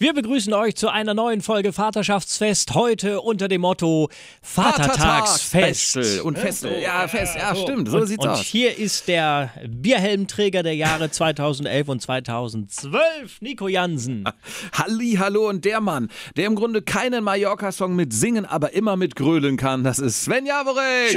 Wir begrüßen euch zu einer neuen Folge Vaterschaftsfest. Heute unter dem Motto Vatertagsfest. Vatertagsfestel und Festel. Ja, Fest, ja, stimmt. So und, sieht's und aus. hier ist der Bierhelmträger der Jahre 2011 und 2012, Nico Jansen. Halli, hallo und der Mann, der im Grunde keinen Mallorca-Song mit singen, aber immer mit grölen kann, das ist Sven Javorek.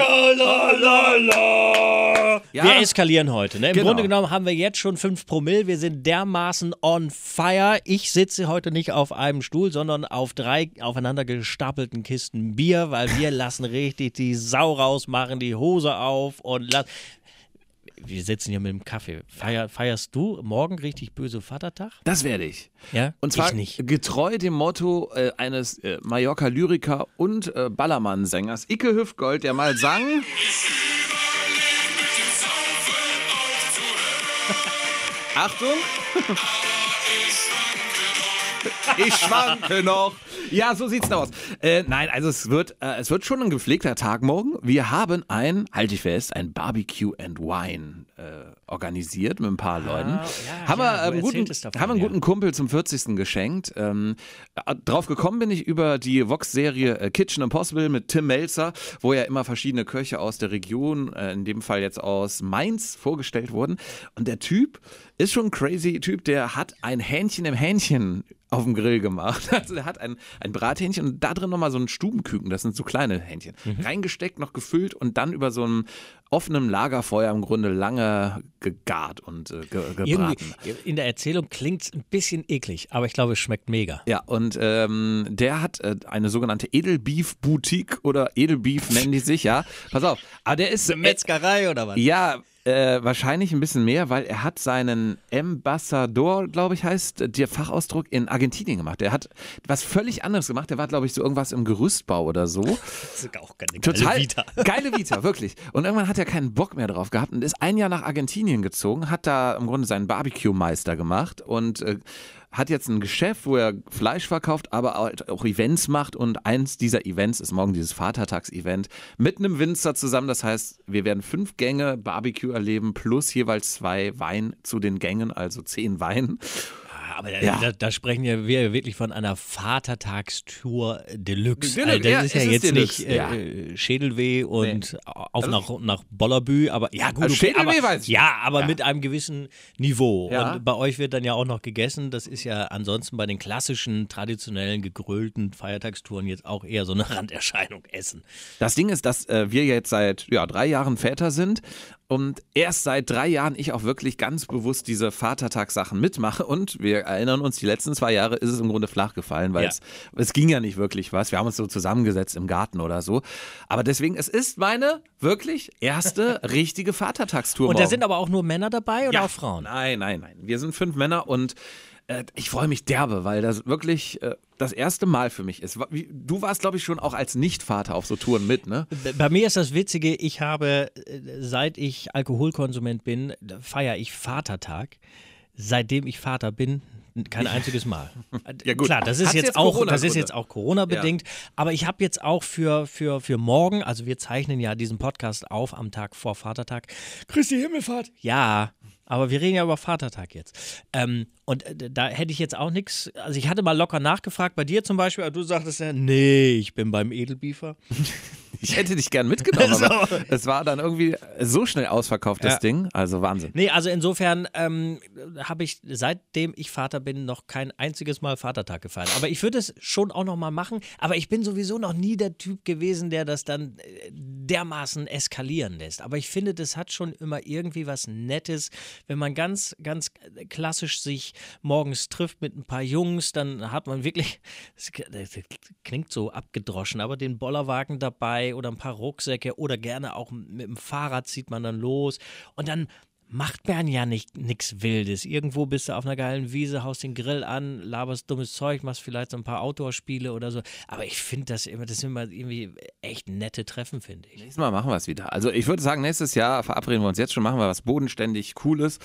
Ja, Wir eskalieren heute. Ne? Im Genau. Grunde genommen haben wir jetzt schon 5 Promille. Wir sind dermaßen on fire. Ich sitze heute nicht auf einem Stuhl, sondern auf drei aufeinander gestapelten Kisten Bier, weil wir lassen richtig die Sau raus, machen die Hose auf und lassen. Wir sitzen hier mit dem Kaffee. Feier, feierst du morgen richtig böse Vatertag? das werde ich. Ja? Und zwar ich nicht. getreu dem Motto äh, eines äh, Mallorca-Lyriker und äh, Ballermann-Sängers Icke Hüftgold, der mal sang. Achtung! Ich schwanke noch. Ja, so sieht's aus. Äh, nein, also es wird, äh, es wird schon ein gepflegter Tag morgen. Wir haben ein, halte ich fest, ein Barbecue and Wine äh, organisiert mit ein paar Leuten. Ah, ja, haben ja, wir ähm, guten, davon, haben einen ja. guten Kumpel zum 40. geschenkt. Ähm, äh, drauf gekommen bin ich über die Vox-Serie äh, Kitchen Impossible mit Tim Melzer, wo ja immer verschiedene Köche aus der Region, äh, in dem Fall jetzt aus Mainz, vorgestellt wurden. Und der Typ ist schon ein crazy Typ, der hat ein Hähnchen im Hähnchen auf dem Grill gemacht. Also der hat ein, ein Brathähnchen und da drin nochmal so ein Stubenküken, das sind so kleine Hähnchen, Mhm. reingesteckt, noch gefüllt und dann über so einem offenen Lagerfeuer im Grunde lange gegart und äh, ge gebraten. Irgendwie, in der Erzählung klingt es ein bisschen eklig, aber ich glaube, es schmeckt mega. Ja, und ähm, der hat äh, eine sogenannte Edelbeef-Boutique oder Edelbeef nennen die sich, ja. Pass auf, aber der ist. Metzgerei oder was? Ja, äh, wahrscheinlich ein bisschen mehr, weil er hat seinen Ambassador, glaube ich, heißt der Fachausdruck, in Argentinien gemacht. Der hat was völlig anderes gemacht. Der war, glaube ich, so irgendwas im Gerüstbau oder so. Das ist auch keine Total geile Vita. geile Vita, wirklich. Und irgendwann hat er keinen Bock mehr drauf gehabt und ist ein Jahr nach Argentinien gezogen, hat da im Grunde seinen Barbecue-Meister gemacht und äh, hat jetzt ein Geschäft, wo er Fleisch verkauft, aber halt auch Events macht und eins dieser Events ist morgen dieses Vatertags-Event mit einem Winzer zusammen. Das heißt, wir werden fünf Gänge Barbecue erleben plus jeweils zwei Wein zu den Gängen, also zehn Wein. Aber da, Ja. da, da sprechen ja wir wirklich von einer Vatertagstour Deluxe. Deluxe, also das ja, ist ja jetzt Deluxe, nicht äh, ja. äh, Schädelweh und auf nach, nach Bollerbü, aber ja gut, Also okay, Schädelweh aber, weiß ich. ja, aber Ja. mit einem gewissen Niveau. Ja. Und bei euch wird dann ja auch noch gegessen. Das ist ja ansonsten bei den klassischen, traditionellen, gegrölten Feiertagstouren jetzt auch eher so eine Randerscheinung Essen. Das Ding ist, dass äh, wir jetzt seit ja, drei Jahren Väter sind und erst seit drei Jahren ich auch wirklich ganz bewusst diese Vatertagssachen mitmache und wir erinnern uns, die letzten zwei Jahre ist es im Grunde flach gefallen, weil Ja. es, es ging ja nicht wirklich was. Wir haben uns so zusammengesetzt im Garten oder so. Aber deswegen, es ist meine wirklich erste richtige Vatertagstour. Und da morgen. sind aber auch nur Männer dabei oder Ja. auch Frauen? Nein, nein, nein. Wir sind fünf Männer und äh, ich freue mich derbe, weil das wirklich äh, das erste Mal für mich ist. Du warst, glaube ich, schon auch als Nichtvater auf so Touren mit, ne? Bei mir ist das Witzige, ich habe, äh, seit ich Alkoholkonsument bin, feiere ich Vatertag. Seitdem ich Vater bin, kein einziges Mal. Ja, gut. Klar, das ist Hat's jetzt, jetzt auch, das ist jetzt auch Corona-bedingt. Aber ich habe jetzt auch für, für, für morgen, also wir zeichnen ja diesen Podcast auf am Tag vor Vatertag. Christi Himmelfahrt. Ja, aber wir reden ja über Vatertag jetzt. Ähm, und äh, da hätte ich jetzt auch nichts, also ich hatte mal locker nachgefragt, bei dir zum Beispiel, aber du sagtest ja, nee, ich bin beim Edelbiefer. Ich hätte dich gern mitgenommen, So. aber es war dann irgendwie so schnell ausverkauft, das Ja. Ding. Also Wahnsinn. Nee, also insofern ähm, habe ich, seitdem ich Vater bin, noch kein einziges Mal Vatertag gefeiert. Aber ich würde es schon auch noch mal machen. Aber ich bin sowieso noch nie der Typ gewesen, der das dann äh, dermaßen eskalieren lässt. Aber ich finde, das hat schon immer irgendwie was Nettes, wenn man ganz, ganz klassisch sich morgens trifft mit ein paar Jungs, dann hat man wirklich, das klingt so abgedroschen, aber den Bollerwagen dabei oder ein paar Rucksäcke oder gerne auch mit dem Fahrrad zieht man dann los und dann macht man ja nicht nichts Wildes. Irgendwo bist du auf einer geilen Wiese, haust den Grill an, laberst dummes Zeug, machst vielleicht so ein paar Outdoor-Spiele oder so. Aber ich finde das immer, das sind immer irgendwie echt nette Treffen, finde ich. Nächstes Mal machen wir es wieder. Also ich würde sagen, nächstes Jahr verabreden wir uns jetzt schon, machen wir was bodenständig Cooles.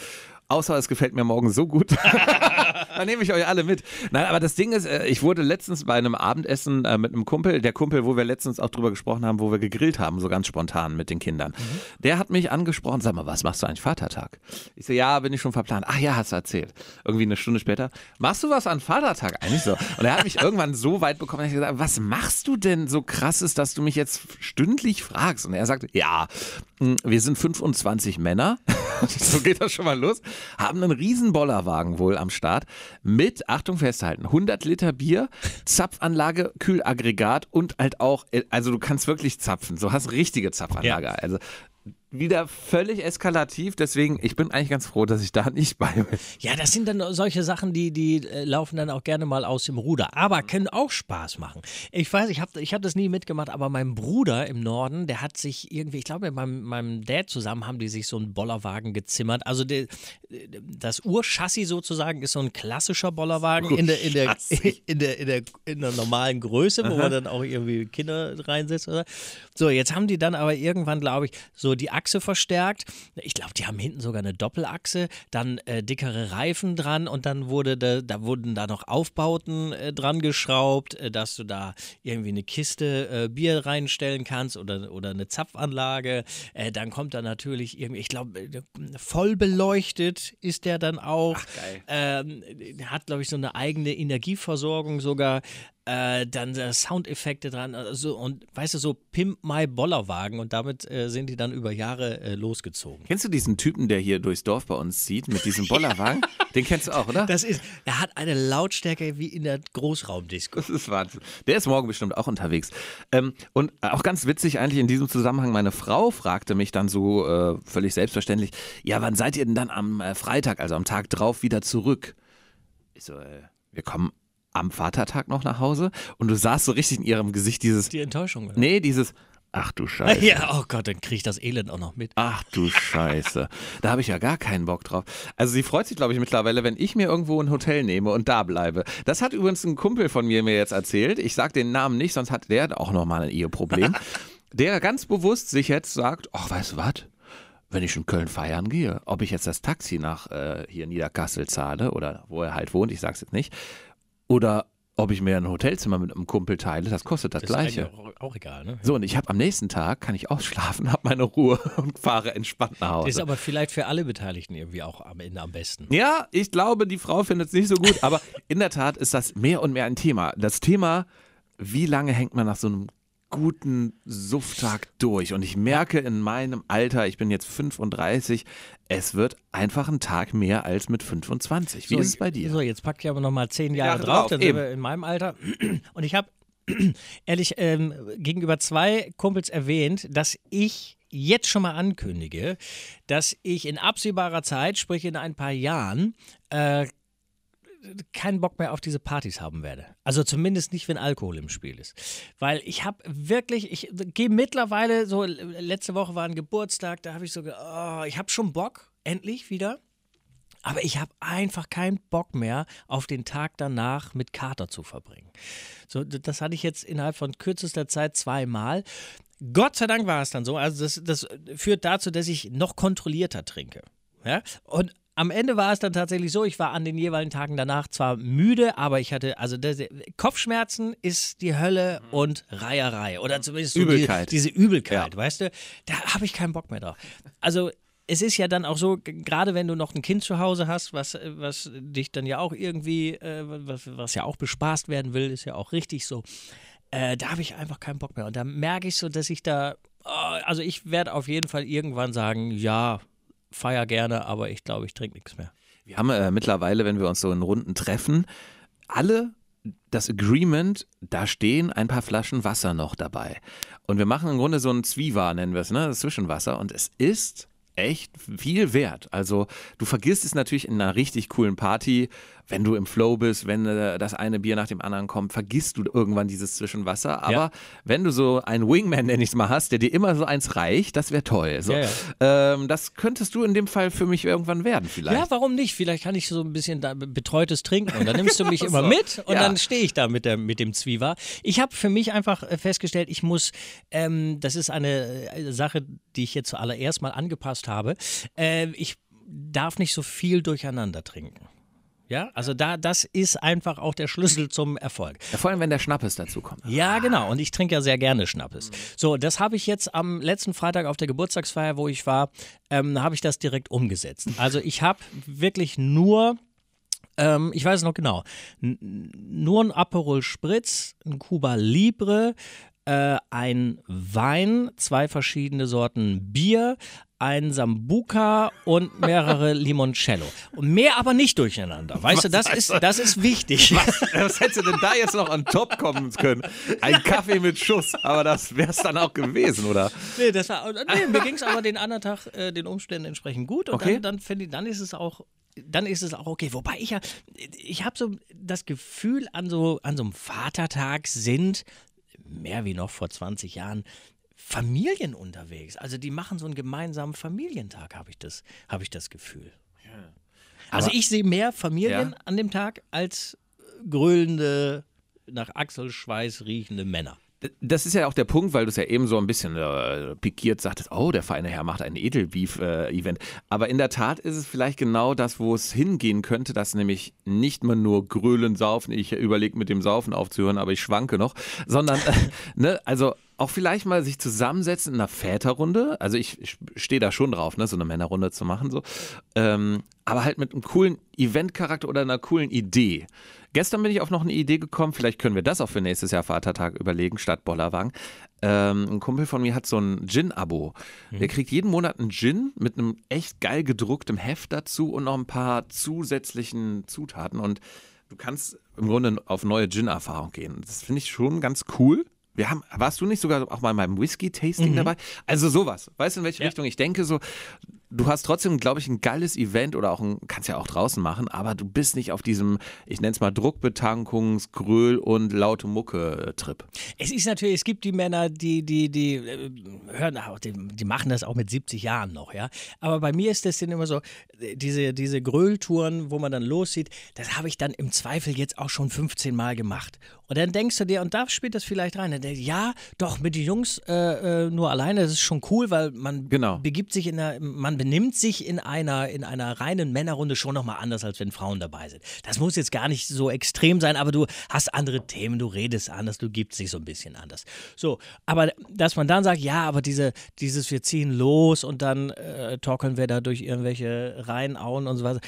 Außer es gefällt mir morgen so gut. Dann nehme ich euch alle mit. Nein, aber das Ding ist, äh, ich wurde letztens bei einem Abendessen äh, mit einem Kumpel, der Kumpel, wo wir letztens auch drüber gesprochen haben, wo wir gegrillt haben, so ganz spontan mit den Kindern. Mhm. Der hat mich angesprochen, sag mal, was machst du eigentlich Vatertag? Ich so, ja, bin ich schon verplant. Ach ja, hast du erzählt. Irgendwie eine Stunde später, machst du was an Vatertag eigentlich so? Und er hat mich irgendwann so weit bekommen, dass ich gesagt was machst du denn so krasses, dass du mich jetzt stündlich fragst? Und er sagte, ja, hm, wir sind 25 Männer, so geht das schon mal los, haben einen riesen Bollerwagen wohl am Start mit, Achtung festhalten, 100 Liter Bier, Zapfanlage, Kühlaggregat und halt auch, äh, also du kannst wirklich zapfen, so hast richtige Zapfanlage. Ja. Also wieder völlig eskalativ. Deswegen, ich bin eigentlich ganz froh, dass ich da nicht bei bin. Ja, das sind dann solche Sachen, die, die äh, laufen dann auch gerne mal aus dem Ruder, aber können auch Spaß machen. Ich weiß, ich habe ich hab das nie mitgemacht, aber mein Bruder im Norden, der hat sich irgendwie, ich glaube, mit meinem, meinem Dad zusammen haben die sich so einen Bollerwagen gezimmert. Also der, das Urchassis sozusagen ist so ein klassischer Bollerwagen in der, in der, in der, in der, in der normalen Größe, wo man dann auch irgendwie Kinder reinsetzt. Oder? So, jetzt haben die dann aber irgendwann, glaube ich, so die Achse verstärkt. Ich glaube, die haben hinten sogar eine Doppelachse, dann äh, dickere Reifen dran und dann wurde da, da wurden da noch Aufbauten äh, dran geschraubt, äh, dass du da irgendwie eine Kiste äh, Bier reinstellen kannst oder, oder eine Zapfanlage. Äh, dann kommt da natürlich irgendwie, ich glaube, äh, voll beleuchtet ist der dann auch. Ach, geil. Ähm, hat, glaube ich, so eine eigene Energieversorgung sogar äh, dann äh, Soundeffekte dran also, und weißt du, so Pimp My Bollerwagen und damit äh, sind die dann über Jahre äh, losgezogen. Kennst du diesen Typen, der hier durchs Dorf bei uns zieht mit diesem Bollerwagen? Den kennst du auch, oder? Das ist, er hat eine Lautstärke wie in der Großraumdisco. Das ist Wahnsinn. Der ist morgen bestimmt auch unterwegs. Ähm, und auch ganz witzig eigentlich in diesem Zusammenhang, meine Frau fragte mich dann so äh, völlig selbstverständlich, ja, wann seid ihr denn dann am äh, Freitag, also am Tag drauf wieder zurück? Ich so, wir kommen am Vatertag noch nach Hause und du sahst so richtig in ihrem Gesicht dieses. Die Enttäuschung, oder? Nee, dieses. Ach du Scheiße. Ja, oh Gott, dann kriege ich das Elend auch noch mit. Ach du Scheiße. Da habe ich ja gar keinen Bock drauf. Also sie freut sich, glaube ich, mittlerweile, wenn ich mir irgendwo ein Hotel nehme und da bleibe. Das hat übrigens ein Kumpel von mir mir jetzt erzählt. Ich sage den Namen nicht, sonst hat der auch nochmal ein Eheproblem. der ganz bewusst sich jetzt sagt, ach, weißt du was? wenn ich in Köln feiern gehe, ob ich jetzt das Taxi nach äh, hier Niederkassel zahle oder wo er halt wohnt, ich sag's jetzt nicht, oder ob ich mir ein Hotelzimmer mit einem Kumpel teile, das kostet das, das Gleiche. Ist auch, auch egal, ne? So, und ich habe am nächsten Tag, kann ich ausschlafen, habe meine Ruhe und fahre entspannt nach Hause. Das ist aber vielleicht für alle Beteiligten irgendwie auch am Ende am besten. Ja, ich glaube, die Frau findet es nicht so gut, aber in der Tat ist das mehr und mehr ein Thema. Das Thema, wie lange hängt man nach so einem guten Sufftag durch. Und ich merke in meinem Alter, ich bin jetzt 35, es wird einfach ein Tag mehr als mit 25. Wie so, ist es bei dir? So, jetzt packe ich aber nochmal zehn Jahre, Jahre drauf, drauf, dann sind wir in meinem Alter. Und ich habe ehrlich ähm, gegenüber zwei Kumpels erwähnt, dass ich jetzt schon mal ankündige, dass ich in absehbarer Zeit, sprich in ein paar Jahren, äh, keinen Bock mehr auf diese Partys haben werde. Also zumindest nicht, wenn Alkohol im Spiel ist. Weil ich habe wirklich, ich gehe mittlerweile, so letzte Woche war ein Geburtstag, da habe ich so, oh, ich habe schon Bock, endlich wieder. Aber ich habe einfach keinen Bock mehr, auf den Tag danach mit Kater zu verbringen. So, das hatte ich jetzt innerhalb von kürzester Zeit zweimal. Gott sei Dank war es dann so. Also das, das führt dazu, dass ich noch kontrollierter trinke. Ja? Und am Ende war es dann tatsächlich so, ich war an den jeweiligen Tagen danach zwar müde, aber ich hatte, also das, Kopfschmerzen ist die Hölle mhm. und Reierei. Oder zumindest so Übelkeit. Die, diese Übelkeit, ja. weißt du? Da habe ich keinen Bock mehr drauf. Also es ist ja dann auch so, gerade wenn du noch ein Kind zu Hause hast, was, was dich dann ja auch irgendwie, äh, was, was ja auch bespaßt werden will, ist ja auch richtig so. Äh, da habe ich einfach keinen Bock mehr. Und da merke ich so, dass ich da, oh, also ich werde auf jeden Fall irgendwann sagen, ja, feier gerne, aber ich glaube, ich trinke nichts mehr. Wir haben äh, mittlerweile, wenn wir uns so in Runden treffen, alle das Agreement, da stehen ein paar Flaschen Wasser noch dabei. Und wir machen im Grunde so ein Zwiewa, nennen wir es, ne? Das Zwischenwasser. Und es ist echt viel wert. Also du vergisst es natürlich in einer richtig coolen Party, wenn du im Flow bist, wenn äh, das eine Bier nach dem anderen kommt, vergisst du irgendwann dieses Zwischenwasser. Aber ja. wenn du so einen Wingman, nenne ich es mal, hast, der dir immer so eins reicht, das wäre toll. So. Ja, ja. Ähm, das könntest du in dem Fall für mich irgendwann werden, vielleicht. Ja, warum nicht? Vielleicht kann ich so ein bisschen betreutes trinken und dann nimmst du mich immer so. mit und dann stehe ich da mit, der, mit dem Zwieber. Ich habe für mich einfach äh, festgestellt, ich muss, ähm, das ist eine äh, Sache, die ich jetzt zuallererst mal angepasst habe. Äh, ich darf nicht so viel durcheinander trinken. Ja, also da, das ist einfach auch der Schlüssel zum Erfolg. Ja, vor allem, wenn der Schnappes dazu kommt. Ja, genau. Und ich trinke ja sehr gerne Schnappes. So, das habe ich jetzt am letzten Freitag auf der Geburtstagsfeier, wo ich war, ähm, habe ich das direkt umgesetzt. Also ich habe wirklich nur ähm, ich weiß es noch genau, N nur ein Aperol Spritz, ein Cuba Libre, äh, ein Wein, zwei verschiedene Sorten Bier, ein Sambuca und mehrere Limoncello. Und mehr aber nicht durcheinander. Weißt du, das ist, das ist wichtig. Was, was hättest du denn da jetzt noch an top kommen können? Ein Kaffee mit Schuss, aber das wäre es dann auch gewesen, oder? Nee, das war, nee mir ging es aber den anderen Tag äh, den Umständen entsprechend gut. Und Okay. dann, dann finde ich, dann ist es auch. Dann ist es auch okay. Wobei ich ja, ich habe so das Gefühl, an so, an so einem Vatertag sind mehr wie noch vor 20 Jahren Familien unterwegs. Also die machen so einen gemeinsamen Familientag, habe ich das, habe ich das Gefühl. Also Aber- ich sehe mehr Familien Ja. an dem Tag als grölende, nach Achselschweiß riechende Männer. Das ist ja auch der Punkt, weil du es ja eben so ein bisschen äh, pikiert sagtest, oh, der feine Herr macht ein Edelbeef-Event. Aber in der Tat ist es vielleicht genau das, wo es hingehen könnte, dass nämlich nicht mehr nur grölen, saufen, ich überlege mit dem Saufen aufzuhören, aber ich schwanke noch, sondern, äh, ne, also auch vielleicht mal sich zusammensetzen in einer Väterrunde. Also ich, ich stehe da schon drauf, ne, so eine Männerrunde zu machen, so. Ähm, aber halt mit einem coolen Eventcharakter oder einer coolen Idee. Gestern bin ich auf noch eine Idee gekommen, vielleicht können wir das auch für nächstes Jahr Vatertag überlegen, statt Bollerwagen. Ähm, ein Kumpel von mir hat so ein Gin-Abo. Der kriegt jeden Monat einen Gin mit einem echt geil gedrucktem Heft dazu und noch ein paar zusätzlichen Zutaten. Und du kannst im Grunde auf neue Gin-Erfahrung gehen. Das finde ich schon ganz cool. Wir haben, warst du nicht sogar auch mal beim Whisky-Tasting dabei? Also sowas. Weißt du, in welche Ja. Richtung? Ich denke so, du hast trotzdem, glaube ich, ein geiles Event oder auch ein, kannst ja auch draußen machen, aber du bist nicht auf diesem, ich nenne es mal Druckbetankungs-, Gröl- und laute Mucke-Trip. Es ist natürlich, es gibt die Männer, die, die, die äh, hören auch, die, die machen das auch mit 70 Jahren noch, ja. Aber bei mir ist das dann immer so, äh, diese, diese Gröltouren, wo man dann loszieht, das habe ich dann im Zweifel jetzt auch schon 15 Mal gemacht. Und dann denkst du dir, und da spielt das vielleicht rein, dann denkst du, ja, doch, mit den Jungs äh, äh, nur alleine, das ist schon cool, weil man Genau. begibt sich in einer, man benimmt sich in einer, in einer reinen Männerrunde schon nochmal anders, als wenn Frauen dabei sind. Das muss jetzt gar nicht so extrem sein, aber du hast andere Themen, du redest anders, du gibst dich so ein bisschen anders. So, aber dass man dann sagt, ja, aber diese, dieses, wir ziehen los und dann äh, torkeln wir da durch irgendwelche Rheinauen und so weiter,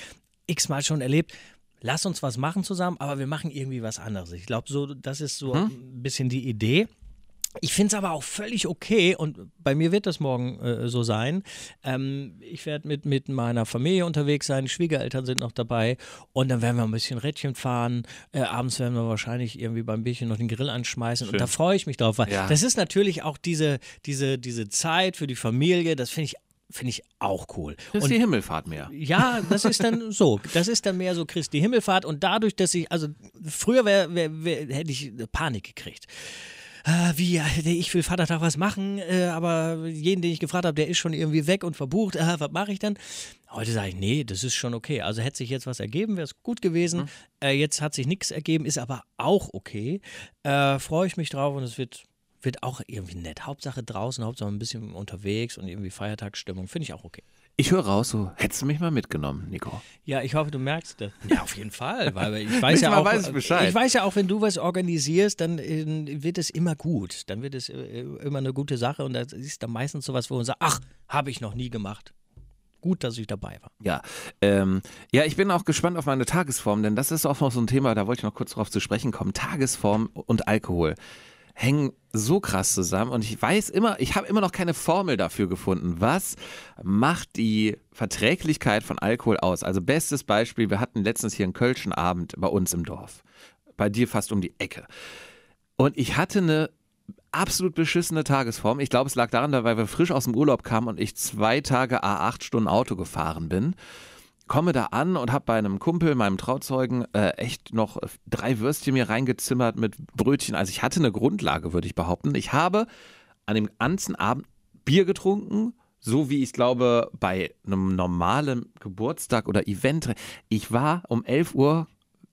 x-mal schon erlebt. Lass uns was machen zusammen, aber wir machen irgendwie was anderes. Ich glaube, so, das ist so ein bisschen die Idee. Ich finde es aber auch völlig okay und bei mir wird das morgen äh, so sein. Ähm, ich werde mit, mit meiner Familie unterwegs sein, Schwiegereltern sind noch dabei und dann werden wir ein bisschen Rädchen fahren. Äh, abends werden wir wahrscheinlich irgendwie beim Bierchen noch den Grill anschmeißen und da freue ich mich drauf. Weil Ja. Das ist natürlich auch diese, diese, diese Zeit für die Familie, das finde ich, finde ich auch cool. Das ist Und die Himmelfahrt mehr. ja, das ist dann so. Das ist dann mehr so Christi Himmelfahrt und dadurch, dass ich, also früher wär, wär, wär, hätte ich Panik gekriegt. Ah, wie, ich will Vatertag was machen, äh, aber jeden, den ich gefragt habe, der ist schon irgendwie weg und verbucht. Ah, was mache ich dann? Heute sage ich, nee, das ist schon okay. Also hätte sich jetzt was ergeben, wäre es gut gewesen. Äh, jetzt hat sich nichts ergeben, ist aber auch okay. Äh, Freue ich mich drauf und es wird, wird auch irgendwie nett. Hauptsache draußen, Hauptsache ein bisschen unterwegs und irgendwie Feiertagsstimmung. Finde ich auch okay. Ich höre raus, so hättest du mich mal mitgenommen, Nico. Ja, ich hoffe, du merkst das. Ja, auf jeden Fall, weil ich weiß ja auch, weiß ich Bescheid. ich weiß ja auch, wenn du was organisierst, dann äh, wird es immer gut. Dann wird es äh, immer eine gute Sache und das ist dann meistens sowas, wo man sagt, ach, habe ich noch nie gemacht. Gut, dass ich dabei war. Ja, ähm, ja, ich bin auch gespannt auf meine Tagesform, denn das ist auch noch so ein Thema, da wollte ich noch kurz drauf zu sprechen kommen. Tagesform und Alkohol hängen so krass zusammen und ich weiß immer, ich habe immer noch keine Formel dafür gefunden. Was macht die Verträglichkeit von Alkohol aus? Also bestes Beispiel, wir hatten letztens hier einen Kölschen Abend bei uns im Dorf. Bei dir fast um die Ecke. Und ich hatte eine absolut beschissene Tagesform. Ich glaube, es lag daran, weil wir frisch aus dem Urlaub kamen und ich zwei Tage A8 Stunden Auto gefahren bin. Komme da an und habe bei einem Kumpel, meinem Trauzeugen, äh, echt noch drei Würstchen mir reingezimmert mit Brötchen. Also ich hatte eine Grundlage, würde ich behaupten. Ich habe an dem ganzen Abend Bier getrunken, so wie ich glaube bei einem normalen Geburtstag oder Event. Ich war um 11 Uhr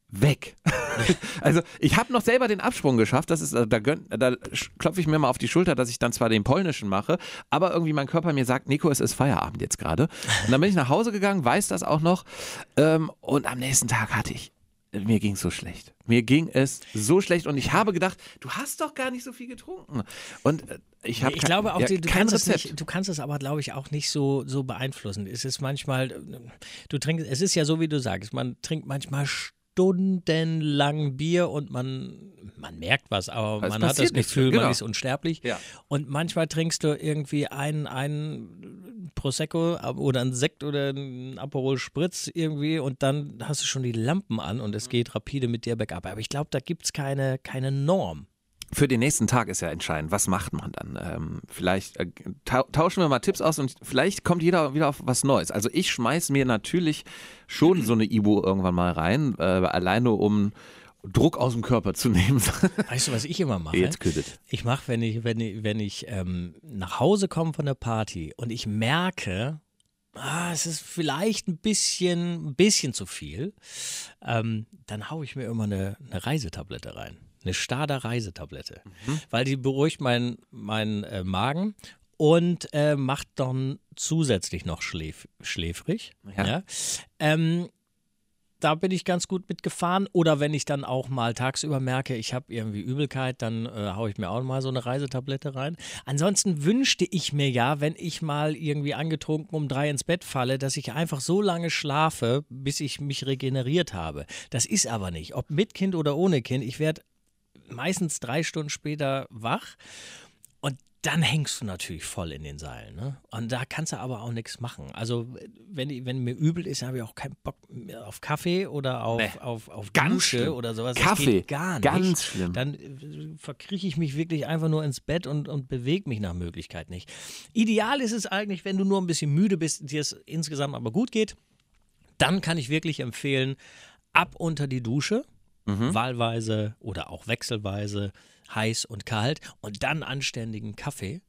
weg. also ich habe noch selber den Absprung geschafft. Das ist, äh, da, gönn, da klopfe ich mir mal auf die Schulter, dass ich dann zwar den polnischen mache, aber irgendwie mein Körper mir sagt, Nico, es ist Feierabend jetzt gerade. Und dann bin ich nach Hause gegangen, weiß das auch noch. Ähm, und am nächsten Tag hatte ich mir ging es so schlecht. Mir ging es so schlecht und ich habe gedacht, du hast doch gar nicht so viel getrunken. Und äh, ich habe Ich glaube auch, ja, du, kannst es nicht, du kannst es aber, glaube ich, auch nicht so, so beeinflussen. Es ist manchmal, äh, du trinkst, es ist ja so, wie du sagst, man trinkt manchmal stundenlang Bier und man, man merkt was, aber es man hat das Gefühl, genau. man ist unsterblich. Ja. Und manchmal trinkst du irgendwie einen, einen Prosecco oder einen Sekt oder einen Aperol Spritz irgendwie und dann hast du schon die Lampen an und es geht rapide mit dir bergab. Aber ich glaube, da gibt es keine, keine Norm für den nächsten Tag ist ja entscheidend. Was macht man dann? Ähm, vielleicht äh, tauschen wir mal Tipps aus und vielleicht kommt jeder wieder auf was Neues. Also ich schmeiß mir natürlich schon so eine Ibu irgendwann mal rein, äh, alleine um Druck aus dem Körper zu nehmen. Weißt du, was ich immer mache? Jetzt küttet. Ich mache, wenn ich, wenn ich, wenn ich ähm, nach Hause komme von der Party und ich merke, ah, es ist vielleicht ein bisschen, ein bisschen zu viel, ähm, dann haue ich mir immer eine, eine Reisetablette rein eine Stada Reisetablette, mhm. weil die beruhigt meinen mein, äh, Magen und äh, macht dann zusätzlich noch schläf schläfrig. Ja. ja. Ähm, da bin ich ganz gut mitgefahren. Oder wenn ich dann auch mal tagsüber merke, ich habe irgendwie Übelkeit, dann äh, haue ich mir auch mal so eine Reisetablette rein. Ansonsten wünschte ich mir ja, wenn ich mal irgendwie angetrunken um drei ins Bett falle, dass ich einfach so lange schlafe, bis ich mich regeneriert habe. Das ist aber nicht. Ob mit Kind oder ohne Kind, ich werde meistens drei Stunden später wach. Und dann hängst du natürlich voll in den Seilen. Ne? Und da kannst du aber auch nichts machen. Also, wenn, wenn mir übel ist, habe ich auch keinen Bock auf Kaffee oder auf, nee. auf, auf Dusche schlimm. oder sowas. Kaffee, gar nicht. Ganz schlimm. Dann äh, verkrieche ich mich wirklich einfach nur ins Bett und, und bewege mich nach Möglichkeit nicht. Ideal ist es eigentlich, wenn du nur ein bisschen müde bist, dir es insgesamt aber gut geht. Dann kann ich wirklich empfehlen, ab unter die Dusche mhm. wahlweise oder auch wechselweise heiß und kalt und dann anständigen Kaffee.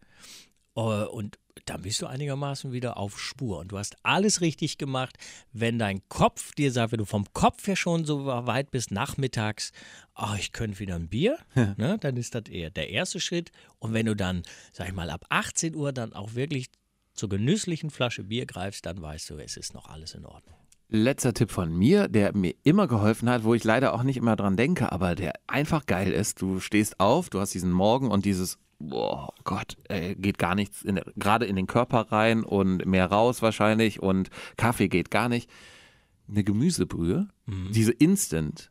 Äh, und dann bist du einigermaßen wieder auf Spur. Und du hast alles richtig gemacht, wenn dein Kopf dir sagt, wenn du vom Kopf her schon so weit bist, nachmittags, oh, ich könnte wieder ein Bier, ja. ne, dann ist das eher der erste Schritt. Und wenn du dann, sag ich mal, ab 18 Uhr dann auch wirklich zur genüsslichen Flasche Bier greifst, dann weißt du, es ist noch alles in Ordnung letzter Tipp von mir, der mir immer geholfen hat, wo ich leider auch nicht immer dran denke, aber der einfach geil ist. Du stehst auf, du hast diesen Morgen und dieses, boah Gott, äh, geht gar nichts, in, gerade in den Körper rein und mehr raus wahrscheinlich und Kaffee geht gar nicht. Eine Gemüsebrühe, mhm. diese Instant,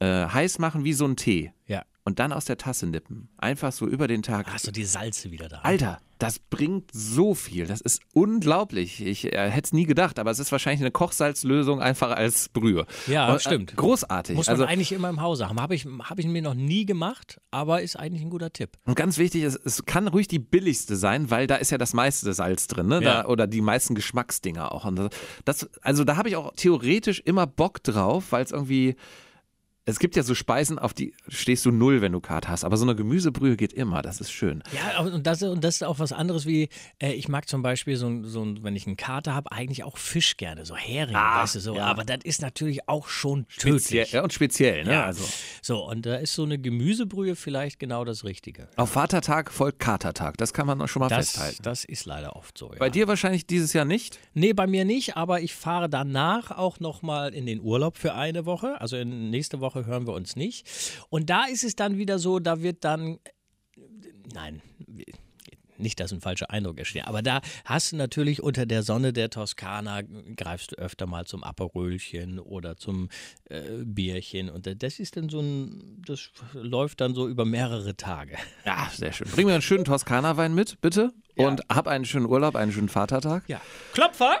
äh, heiß machen wie so ein Tee. Ja. Und dann aus der Tasse nippen. Einfach so über den Tag. Hast du die Salze wieder da? Alter, das bringt so viel. Das ist unglaublich. Ich äh, hätte es nie gedacht, aber es ist wahrscheinlich eine Kochsalzlösung einfach als Brühe. Ja, Und, äh, stimmt. Großartig. Muss man also, eigentlich immer im Hause haben. Habe ich, hab ich mir noch nie gemacht, aber ist eigentlich ein guter Tipp. Und ganz wichtig, ist, es kann ruhig die billigste sein, weil da ist ja das meiste Salz drin, ne? Ja. Da, oder die meisten Geschmacksdinger auch. Und das, also da habe ich auch theoretisch immer Bock drauf, weil es irgendwie es gibt ja so Speisen, auf die stehst du null, wenn du Karte hast. Aber so eine Gemüsebrühe geht immer. Das ist schön. Ja, und das, und das ist auch was anderes wie, äh, ich mag zum Beispiel so, so wenn ich eine Karte habe, eigentlich auch Fisch gerne, so Hering, ah, weißt du so. Ja. Aber das ist natürlich auch schon tödlich. Speziell, ja, und speziell, ne? Ja. Also. So, und da ist so eine Gemüsebrühe vielleicht genau das Richtige. Auf Vatertag folgt Katertag. Das kann man schon mal das, festhalten. Das ist leider oft so. Ja. Bei dir wahrscheinlich dieses Jahr nicht? Nee, bei mir nicht, aber ich fahre danach auch nochmal in den Urlaub für eine Woche. Also in, nächste Woche hören wir uns nicht. Und da ist es dann wieder so, da wird dann, nein, nicht, dass ein falscher Eindruck entsteht, aber da hast du natürlich unter der Sonne der Toskana, greifst du öfter mal zum Aperölchen oder zum äh, Bierchen und das ist dann so ein, das läuft dann so über mehrere Tage. Ja, sehr schön. Bring mir einen schönen Toskana-Wein mit, bitte. Ja. Und hab einen schönen Urlaub, einen schönen Vatertag. Ja. Klopfer!